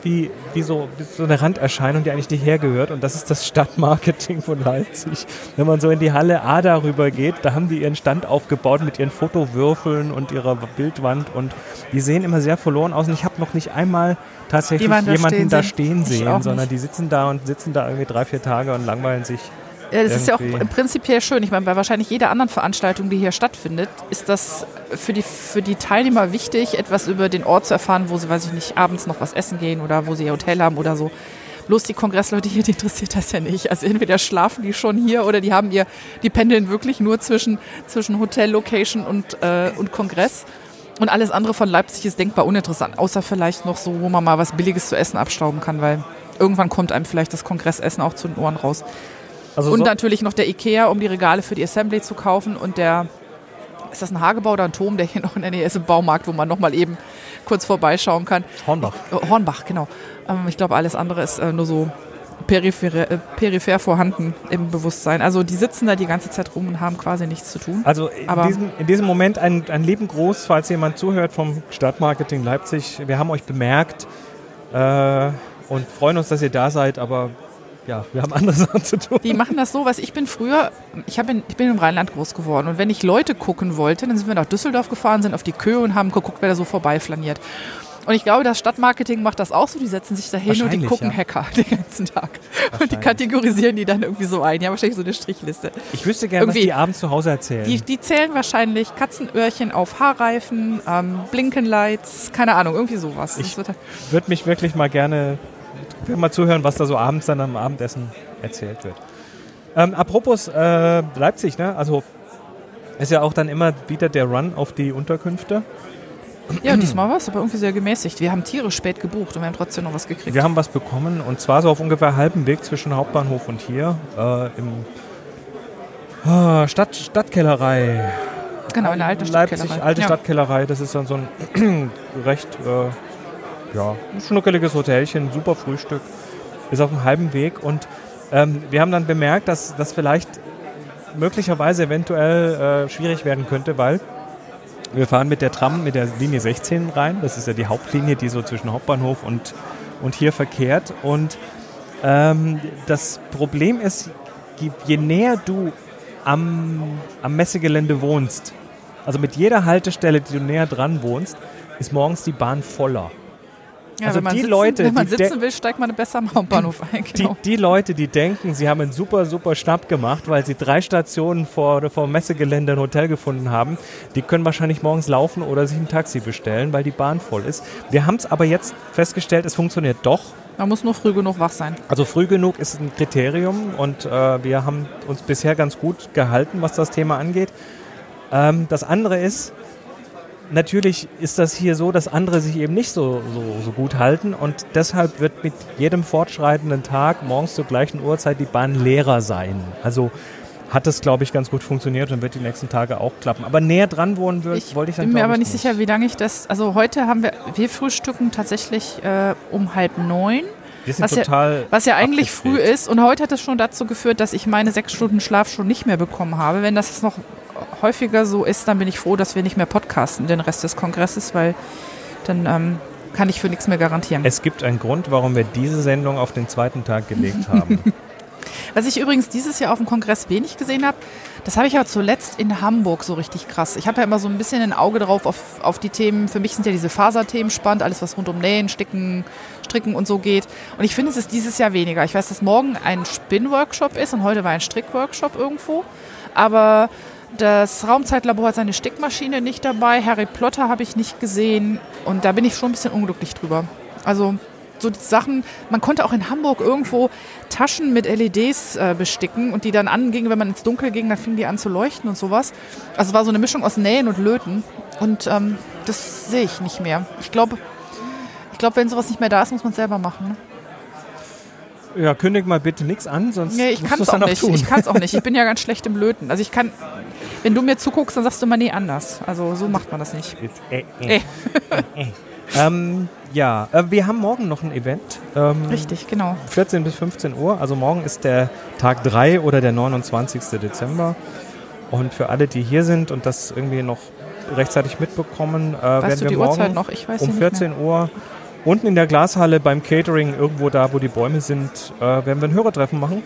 Speaker 2: wie, wie, so, wie so eine Randerscheinung, die eigentlich nicht hergehört. Und das ist das Stadtmarketing von Leipzig. Wenn man so in die Halle A darüber geht, da haben die ihren Stand aufgebaut mit ihren Fotowürfeln und ihrer Bildwand. Und die sehen immer sehr verloren aus. Und ich habe noch nicht einmal tatsächlich
Speaker 1: Jemanden da stehen
Speaker 2: da
Speaker 1: sehen.
Speaker 2: stehen sehen, sondern die sitzen da und sitzen da irgendwie drei, vier Tage und langweilen sich.
Speaker 1: Ja, das ist ja auch prinzipiell schön. Ich meine, bei wahrscheinlich jeder anderen Veranstaltung, die hier stattfindet, ist das für die, für die Teilnehmer wichtig, etwas über den Ort zu erfahren, wo sie, weiß ich nicht, abends noch was essen gehen oder wo sie ihr Hotel haben oder so. Bloß die Kongressleute hier, die interessiert das ja nicht. Also entweder schlafen die schon hier oder die haben ihr, die pendeln wirklich nur zwischen, zwischen Hotel-Location und, äh, und Kongress. Und alles andere von Leipzig ist denkbar uninteressant, außer vielleicht noch so, wo man mal was Billiges zu essen abstauben kann, weil irgendwann kommt einem vielleicht das Kongressessen auch zu den Ohren raus.
Speaker 2: Also
Speaker 1: Und
Speaker 2: so,
Speaker 1: natürlich noch der Ikea, um die Regale für die Assembly zu kaufen. Und der, ist das ein Hagebau oder ein Turm, der hier noch in der Nähe ist, im Baumarkt, wo man noch mal eben kurz vorbeischauen kann.
Speaker 2: Hornbach.
Speaker 1: Äh, Hornbach, genau. Ähm, ich glaube, alles andere ist äh, nur so peripher, äh, peripher vorhanden im Bewusstsein. Also die sitzen da die ganze Zeit rum und haben quasi nichts zu tun.
Speaker 2: Also in, diesem, in diesem Moment ein, ein lieben Gruß, falls jemand zuhört vom Stadtmarketing Leipzig. Wir haben euch bemerkt äh, und freuen uns, dass ihr da seid, aber ja, wir haben andere Sachen zu tun.
Speaker 1: Die machen das so, was ich bin früher, ich, in, ich bin im Rheinland groß geworden und wenn ich Leute gucken wollte, dann sind wir nach Düsseldorf gefahren, sind auf die Köhe und haben geguckt, wer da so vorbeiflaniert. Und ich glaube, das Stadtmarketing macht das auch so. Die setzen sich da hin und die gucken
Speaker 2: ja.
Speaker 1: Hacker den ganzen Tag. Und die kategorisieren die dann irgendwie so ein. Die haben wahrscheinlich so eine Strichliste.
Speaker 2: Ich wüsste gerne, was
Speaker 1: Irgendwie-
Speaker 2: die abends zu Hause erzählen.
Speaker 1: Die, die zählen wahrscheinlich Katzenöhrchen auf Haarreifen, ähm, Blinkenlights, keine Ahnung, irgendwie sowas.
Speaker 2: Ich- würde mich wirklich mal gerne will mal zuhören, was da so abends dann am Abendessen erzählt wird. Ähm, apropos äh, Leipzig, ne? Also ist ja auch dann immer wieder der Run auf die Unterkünfte.
Speaker 1: ja, diesmal war es aber irgendwie sehr gemäßigt. Wir haben Tiere spät gebucht und wir haben trotzdem noch was gekriegt.
Speaker 2: Wir haben was bekommen und zwar so auf ungefähr halbem Weg zwischen Hauptbahnhof und hier äh, im ah, Stadt, Stadtkellerei.
Speaker 1: genau, in der alten
Speaker 2: Leipzig,
Speaker 1: Stadtkellerei.
Speaker 2: alte
Speaker 1: ja.
Speaker 2: Stadtkellerei. Das ist dann so ein recht äh, ja, schnuckeliges Hotelchen, super Frühstück. Ist auf einem halben Weg und ähm, wir haben dann bemerkt, dass das vielleicht möglicherweise eventuell äh, schwierig werden könnte, weil wir fahren mit der Tram, mit der Linie 16 rein. Das ist ja die Hauptlinie, die so zwischen Hauptbahnhof und, und hier verkehrt. Und ähm, das Problem ist, je, je näher du am, am Messegelände wohnst, also mit jeder Haltestelle, die du näher dran wohnst, ist morgens die Bahn voller.
Speaker 1: Ja,
Speaker 2: also
Speaker 1: wenn man
Speaker 2: die
Speaker 1: sitzen,
Speaker 2: Leute,
Speaker 1: wenn man
Speaker 2: die
Speaker 1: sitzen will, steigt man besser am Hauptbahnhof ein.
Speaker 2: Die,
Speaker 1: Genau.
Speaker 2: die Leute, die denken, sie haben einen super, super Schnapp gemacht, weil sie drei Stationen vor, vor dem Messegelände ein Hotel gefunden haben, die können wahrscheinlich morgens laufen oder sich ein Taxi bestellen, weil die Bahn voll ist. Wir haben es aber jetzt festgestellt, es funktioniert doch.
Speaker 1: Man muss nur früh genug wach sein.
Speaker 2: Also früh genug ist ein Kriterium und äh, wir haben uns bisher ganz gut gehalten, was das Thema angeht. Ähm, das andere ist, natürlich ist das hier so, dass andere sich eben nicht so, so, so gut halten und deshalb wird mit jedem fortschreitenden Tag morgens zur gleichen Uhrzeit die Bahn leerer sein. Also hat das, glaube ich, ganz gut funktioniert und wird die nächsten Tage auch klappen. Aber näher dran wohnen
Speaker 1: Ich
Speaker 2: wollte ich dann
Speaker 1: bin mir aber
Speaker 2: ich,
Speaker 1: nicht sicher, wie lange ich das. Also heute haben wir, wir frühstücken tatsächlich äh, um halb neun,
Speaker 2: Wir sind
Speaker 1: was ja-
Speaker 2: total
Speaker 1: was ja eigentlich früh
Speaker 2: abgedreht.
Speaker 1: ist. Und heute hat es schon dazu geführt, dass ich meine sechs Stunden Schlaf schon nicht mehr bekommen habe. Wenn das jetzt noch häufiger so ist, dann bin ich froh, dass wir nicht mehr podcasten den Rest des Kongresses, weil dann ähm, kann ich für nichts mehr garantieren.
Speaker 2: Es gibt einen Grund, warum wir diese Sendung auf den zweiten Tag gelegt haben.
Speaker 1: Was ich übrigens dieses Jahr auf dem Kongress wenig gesehen habe, das habe ich aber zuletzt in Hamburg so richtig krass. Ich habe ja immer so ein bisschen ein Auge drauf auf, auf die Themen. Für mich sind ja diese Faserthemen spannend, alles was rund um Nähen, Sticken, Stricken und so geht. Und ich finde, es ist dieses Jahr weniger. Ich weiß, dass morgen ein Spin-Workshop ist und heute war ein Strick-Workshop irgendwo. Aber das Raumzeitlabor hat seine Stickmaschine nicht dabei. Harry Plotter habe ich nicht gesehen. Und da bin ich schon ein bisschen unglücklich drüber. Also so Sachen, man konnte auch in Hamburg irgendwo Taschen mit LEDs äh, besticken und die dann angingen, wenn man ins Dunkel ging, dann fingen die an zu leuchten und sowas. Also es war so eine Mischung aus Nähen und Löten. Und ähm, das sehe ich nicht mehr. Ich glaube, ich glaube, wenn sowas nicht mehr da ist, muss man es selber machen. Ne?
Speaker 2: ja, kündig mal bitte nichts an, sonst
Speaker 1: Nee, ich
Speaker 2: musst
Speaker 1: kann
Speaker 2: du's
Speaker 1: es auch nicht.
Speaker 2: tun.
Speaker 1: Ich kann es auch nicht. Ich bin ja ganz schlecht im Löten. Also ich kann, wenn du mir zuguckst, dann sagst du immer, nee, anders. Also so macht man das nicht.
Speaker 2: Äh, äh, äh. ähm, ja, äh, wir haben morgen noch ein Event. Ähm,
Speaker 1: Richtig, genau.
Speaker 2: 14 bis 15 Uhr. Also morgen ist der Tag 3 oder der 29. Dezember. Und für alle, die hier sind und das irgendwie noch rechtzeitig mitbekommen, äh, werden
Speaker 1: Weißt du
Speaker 2: wir
Speaker 1: die
Speaker 2: morgen
Speaker 1: Uhrzeit noch? Ich weiß
Speaker 2: um
Speaker 1: nicht mehr.
Speaker 2: 14 Uhr unten in der Glashalle beim Catering, irgendwo da, wo die Bäume sind, äh, werden wir ein Hörertreffen machen.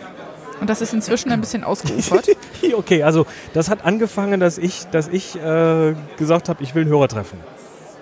Speaker 1: Und das ist inzwischen ein bisschen ausgeufert.
Speaker 2: Okay, also das hat angefangen, dass ich, dass ich äh, gesagt habe, ich will ein Hörertreffen.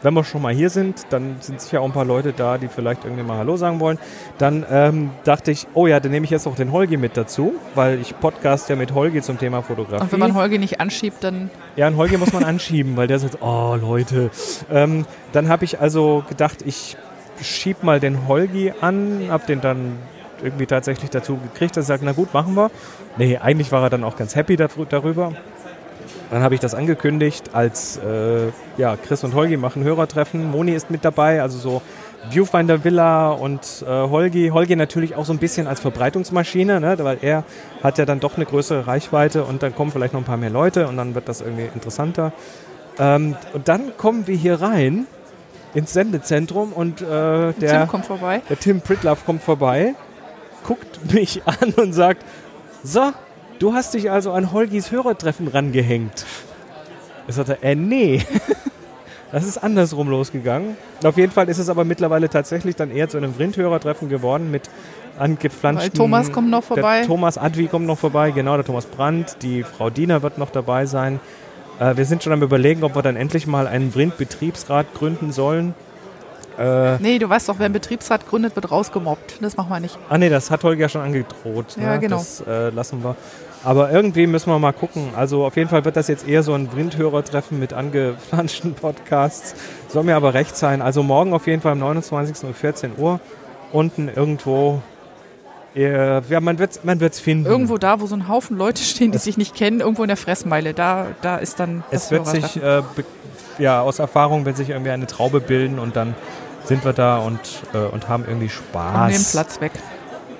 Speaker 2: Wenn wir schon mal hier sind, dann sind sicher auch ein paar Leute da, die vielleicht irgendwie mal Hallo sagen wollen. Dann ähm, dachte ich, oh ja, dann nehme ich jetzt auch den Holgi mit dazu, weil ich podcast ja mit Holgi zum Thema Fotografie.
Speaker 1: Und wenn man Holgi nicht anschiebt, dann
Speaker 2: Ja, einen Holger muss man anschieben, weil der sagt, oh Leute. Ähm, dann habe ich also gedacht, ich schieb mal den Holgi an, habe den dann irgendwie tatsächlich dazu gekriegt, dass er sagt, na gut, machen wir. Nee, eigentlich war er dann auch ganz happy darü- darüber. Dann habe ich das angekündigt als, äh, ja, Chris und Holgi machen Hörertreffen. Moni ist mit dabei, also so Viewfinder Villa und äh, Holgi. Holgi natürlich auch so ein bisschen als Verbreitungsmaschine, ne, weil er hat ja dann doch eine größere Reichweite und dann kommen vielleicht noch ein paar mehr Leute und dann wird das irgendwie interessanter. Ähm, und dann kommen wir hier rein ins Sendezentrum und äh, der,
Speaker 1: Tim kommt vorbei.
Speaker 2: der Tim Pritloff kommt vorbei, guckt mich an und sagt, so, du hast dich also an Holgis Hörertreffen rangehängt. Ich sagte, äh, nee. Das ist andersrum losgegangen. Auf jeden Fall ist es aber mittlerweile tatsächlich dann eher zu einem Vrindhörertreffen geworden mit angeflanschten...
Speaker 1: Weil Thomas kommt noch vorbei.
Speaker 2: Der Thomas Adwi kommt noch vorbei, genau, der Thomas Brandt. Die Frau Diener wird noch dabei sein. Äh, wir sind schon am überlegen, ob wir dann endlich mal einen Vrind-Betriebsrat gründen sollen. Äh,
Speaker 1: Nee, du weißt doch, wer einen Betriebsrat gründet, wird rausgemobbt. Das machen wir nicht.
Speaker 2: ah nee, das hat Holger ja schon angedroht.
Speaker 1: Ja,
Speaker 2: ne?
Speaker 1: genau.
Speaker 2: Das äh, lassen wir. Aber irgendwie müssen wir mal gucken. Also auf jeden Fall wird das jetzt eher so ein Windhörertreffen mit angeflanschten Podcasts. Soll mir aber recht sein. Also morgen auf jeden Fall am 29. um 14 Uhr. Unten irgendwo. Äh, ja, man wird es man wird's finden.
Speaker 1: Irgendwo da, wo so ein Haufen Leute stehen, die sich nicht kennen, irgendwo in der Fressmeile, da, da ist dann
Speaker 2: Es wird sich, äh, ja, aus Erfahrung wird sich irgendwie eine Traube bilden und dann sind wir da und, äh, und haben irgendwie
Speaker 1: und nehmen
Speaker 2: Spaß.
Speaker 1: Platz weg.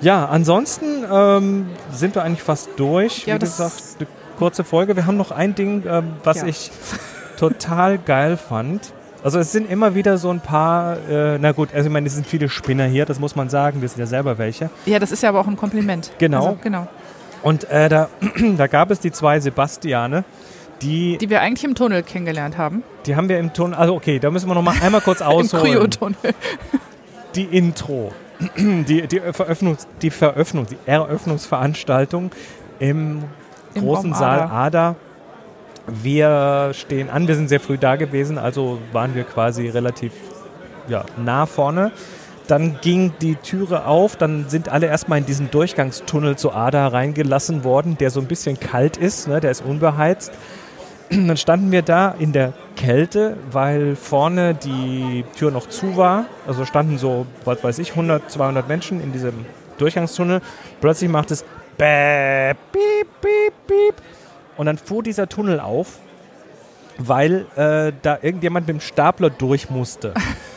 Speaker 2: Ja, ansonsten ähm, sind wir eigentlich fast durch.
Speaker 1: Ja,
Speaker 2: Wie
Speaker 1: das-
Speaker 2: gesagt, eine kurze Folge. Wir haben noch ein Ding, ähm, was
Speaker 1: Ja.
Speaker 2: ich total geil fand. Also es sind immer wieder so ein paar, äh, na gut, also ich meine, es sind viele Spinner hier, das muss man sagen, wir sind ja selber welche.
Speaker 1: Ja, das ist ja aber auch ein Kompliment.
Speaker 2: Genau.
Speaker 1: Also, genau.
Speaker 2: Und äh, da, da gab es die zwei Sebastiane, die,
Speaker 1: Die wir eigentlich im Tunnel kennengelernt haben.
Speaker 2: die haben wir im Ton, also okay, da müssen wir noch mal einmal kurz
Speaker 1: Im
Speaker 2: ausholen.
Speaker 1: Kryotunnel.
Speaker 2: die Intro, die, die, Veröffnungs, die Veröffnung, die Eröffnungsveranstaltung im,
Speaker 1: Im
Speaker 2: großen
Speaker 1: Raum
Speaker 2: Saal
Speaker 1: Ada.
Speaker 2: Ada. Wir stehen an, wir sind sehr früh da gewesen, also waren wir quasi relativ ja, nah vorne. Dann ging die Türe auf, dann sind alle erstmal in diesen Durchgangstunnel zu Ada reingelassen worden, der so ein bisschen kalt ist, ne, der ist unbeheizt. Dann standen wir da in der Kälte, weil vorne die Tür noch zu war. Also standen so, was weiß ich, 100, 200 Menschen in diesem Durchgangstunnel. Plötzlich macht es Bäh, piep, piep, piep. Und dann fuhr dieser Tunnel auf, weil äh, da irgendjemand mit dem Stapler durch musste.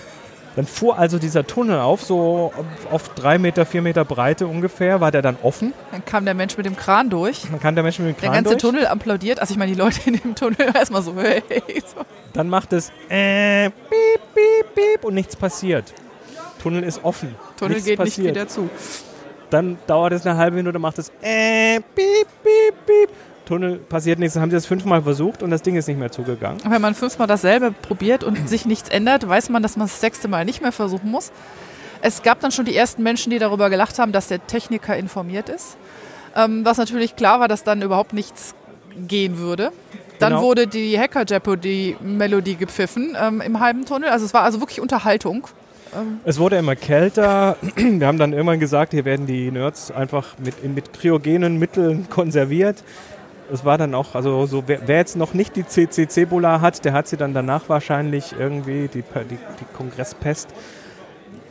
Speaker 2: Dann fuhr also dieser Tunnel auf, so auf drei Meter, vier Meter Breite ungefähr, war der dann offen.
Speaker 1: Dann kam der Mensch mit dem Kran durch.
Speaker 2: Dann kam der Mensch mit dem
Speaker 1: Der
Speaker 2: Kran
Speaker 1: ganze
Speaker 2: durch.
Speaker 1: Tunnel applaudiert. Also ich meine, die Leute in dem Tunnel erstmal so, hey, so.
Speaker 2: Dann macht es äh, piep, piep, piep und nichts passiert. Tunnel ist offen.
Speaker 1: Tunnel
Speaker 2: nichts
Speaker 1: geht
Speaker 2: passiert.
Speaker 1: nicht wieder zu.
Speaker 2: Dann dauert es eine halbe Minute, macht es äh, piep, piep, piep. Tunnel passiert nichts. Dann haben sie das fünfmal versucht und das Ding ist nicht mehr zugegangen.
Speaker 1: Wenn man fünfmal dasselbe probiert und sich nichts ändert, weiß man, dass man das sechste Mal nicht mehr versuchen muss. Es gab dann schon die ersten Menschen, die darüber gelacht haben, dass der Techniker informiert ist. Ähm, was natürlich klar war, dass dann überhaupt nichts gehen würde. Dann
Speaker 2: Genau.
Speaker 1: wurde die Hacker Jeopardy Melodie gepfiffen ähm, im halben Tunnel. Also es war also wirklich Unterhaltung.
Speaker 2: Es wurde immer kälter. Wir haben dann irgendwann gesagt, hier werden die Nerds einfach mit, mit kryogenen Mitteln konserviert. Es war dann auch, also so, wer, wer jetzt noch nicht die CCC-Bula hat, der hat sie dann danach wahrscheinlich irgendwie, die, die, die Kongresspest.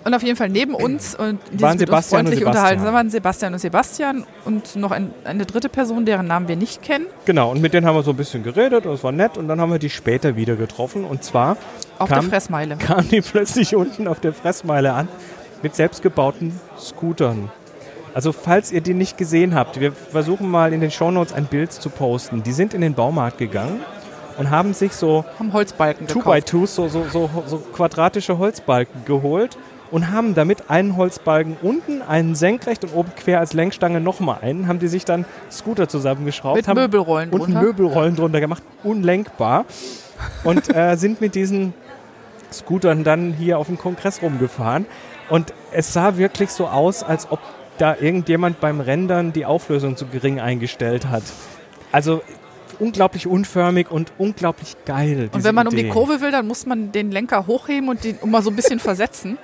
Speaker 1: Und auf jeden Fall neben uns und die
Speaker 2: Waren
Speaker 1: uns
Speaker 2: Sebastian und
Speaker 1: freundlich
Speaker 2: Sebastian.
Speaker 1: unterhalten. Da waren Sebastian und Sebastian und noch ein, eine dritte Person, deren Namen wir nicht kennen.
Speaker 2: Genau, und mit denen haben wir so ein bisschen geredet und es war nett und dann haben wir die später wieder getroffen und zwar
Speaker 1: Auf
Speaker 2: Kam-
Speaker 1: der Fressmeile.
Speaker 2: kamen die plötzlich unten auf der Fressmeile an mit selbstgebauten Scootern. Also falls ihr die nicht gesehen habt, wir versuchen mal in den Shownotes ein Bild zu posten. Die sind in den Baumarkt gegangen und haben sich so
Speaker 1: Haben Holzbalken
Speaker 2: Two by
Speaker 1: gekauft.
Speaker 2: Twos, so, so, so, so quadratische Holzbalken geholt und haben damit einen Holzbalken unten, einen senkrecht und oben quer als Lenkstange nochmal einen, haben die sich dann Scooter zusammengeschraubt,
Speaker 1: Mit
Speaker 2: haben
Speaker 1: Möbelrollen
Speaker 2: und
Speaker 1: drunter.
Speaker 2: Möbelrollen drunter gemacht, unlenkbar. Und äh, sind mit diesen Scootern dann hier auf dem Kongress rumgefahren. Und es sah wirklich so aus, als ob da irgendjemand beim Rendern die Auflösung zu gering eingestellt hat. Also unglaublich unförmig und unglaublich geil.
Speaker 1: Und wenn man um die
Speaker 2: Idee.
Speaker 1: Kurve will, dann muss man den Lenker hochheben und den mal so ein bisschen versetzen.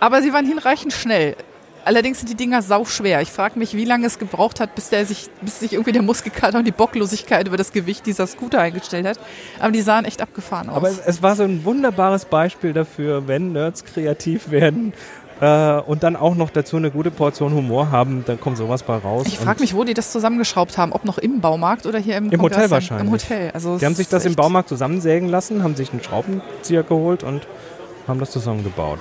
Speaker 1: Aber sie waren hinreichend schnell. Allerdings sind die Dinger sauschwer. Ich frage mich, wie lange es gebraucht hat, bis, der sich, bis sich irgendwie der Muskelkater und die Bocklosigkeit über das Gewicht dieser Scooter eingestellt hat. Aber die sahen echt abgefahren aus.
Speaker 2: Aber es, es war so ein wunderbares Beispiel dafür, wenn Nerds kreativ werden äh, und dann auch noch dazu eine gute Portion Humor haben, dann kommt sowas bei raus.
Speaker 1: ich frage mich, wo die das zusammengeschraubt haben. Ob noch im Baumarkt oder hier im
Speaker 2: Im Hotel wahrscheinlich.
Speaker 1: Im Hotel. Also
Speaker 2: Die haben sich das im Baumarkt zusammensägen lassen, haben sich einen Schraubenzieher geholt und haben das zusammengebaut.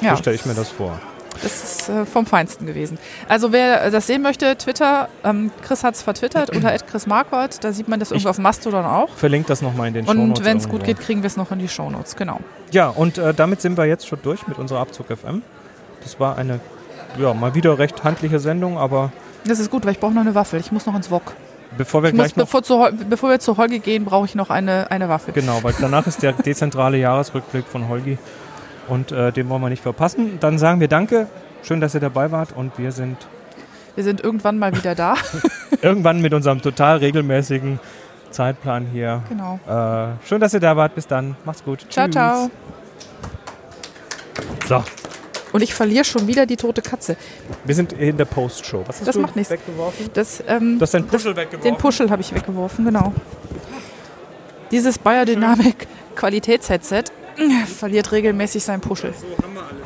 Speaker 1: Ja.
Speaker 2: So stelle ich mir das vor.
Speaker 1: Das ist äh, vom Feinsten gewesen. Also wer das sehen möchte, Twitter, ähm, Chris hat es vertwittert unter Chris Marquardt, da sieht man das irgendwo auf Mastodon auch.
Speaker 2: Verlinkt das nochmal in den Shownotes.
Speaker 1: Und wenn es gut geht, kriegen wir es noch in die Shownotes, genau.
Speaker 2: Ja, und äh, damit sind wir jetzt schon durch mit unserer Abzug FM. Das war eine, ja, mal wieder recht handliche Sendung, aber
Speaker 1: Das ist gut, weil ich brauche noch eine Waffel. Ich muss noch ins Wok.
Speaker 2: bevor wir
Speaker 1: Ich muss,
Speaker 2: gleich noch
Speaker 1: bevor, zu, bevor wir zu Holgi gehen, brauche ich noch eine, eine Waffel.
Speaker 2: Genau, weil danach ist der dezentrale Jahresrückblick von Holgi und äh, den wollen wir nicht verpassen. Dann sagen wir Danke, schön, dass ihr dabei wart und wir sind
Speaker 1: Wir sind irgendwann mal wieder da.
Speaker 2: irgendwann mit unserem total regelmäßigen Zeitplan hier.
Speaker 1: genau.
Speaker 2: Äh, schön, dass ihr da wart. Bis dann. Macht's gut.
Speaker 1: Ciao,
Speaker 2: Tschüss.
Speaker 1: ciao.
Speaker 2: So,
Speaker 1: Und ich verliere schon wieder die tote Katze.
Speaker 2: wir sind in der Post-Show. Was hast
Speaker 1: Das
Speaker 2: du
Speaker 1: macht nichts.
Speaker 2: weggeworfen?
Speaker 1: Das, ähm,
Speaker 2: Du hast deinen Puschel weggeworfen.
Speaker 1: den Puschel habe ich weggeworfen, genau. Dieses Biodynamic Qualitätshedset verliert regelmäßig seinen Puschel.
Speaker 2: So haben wir alles.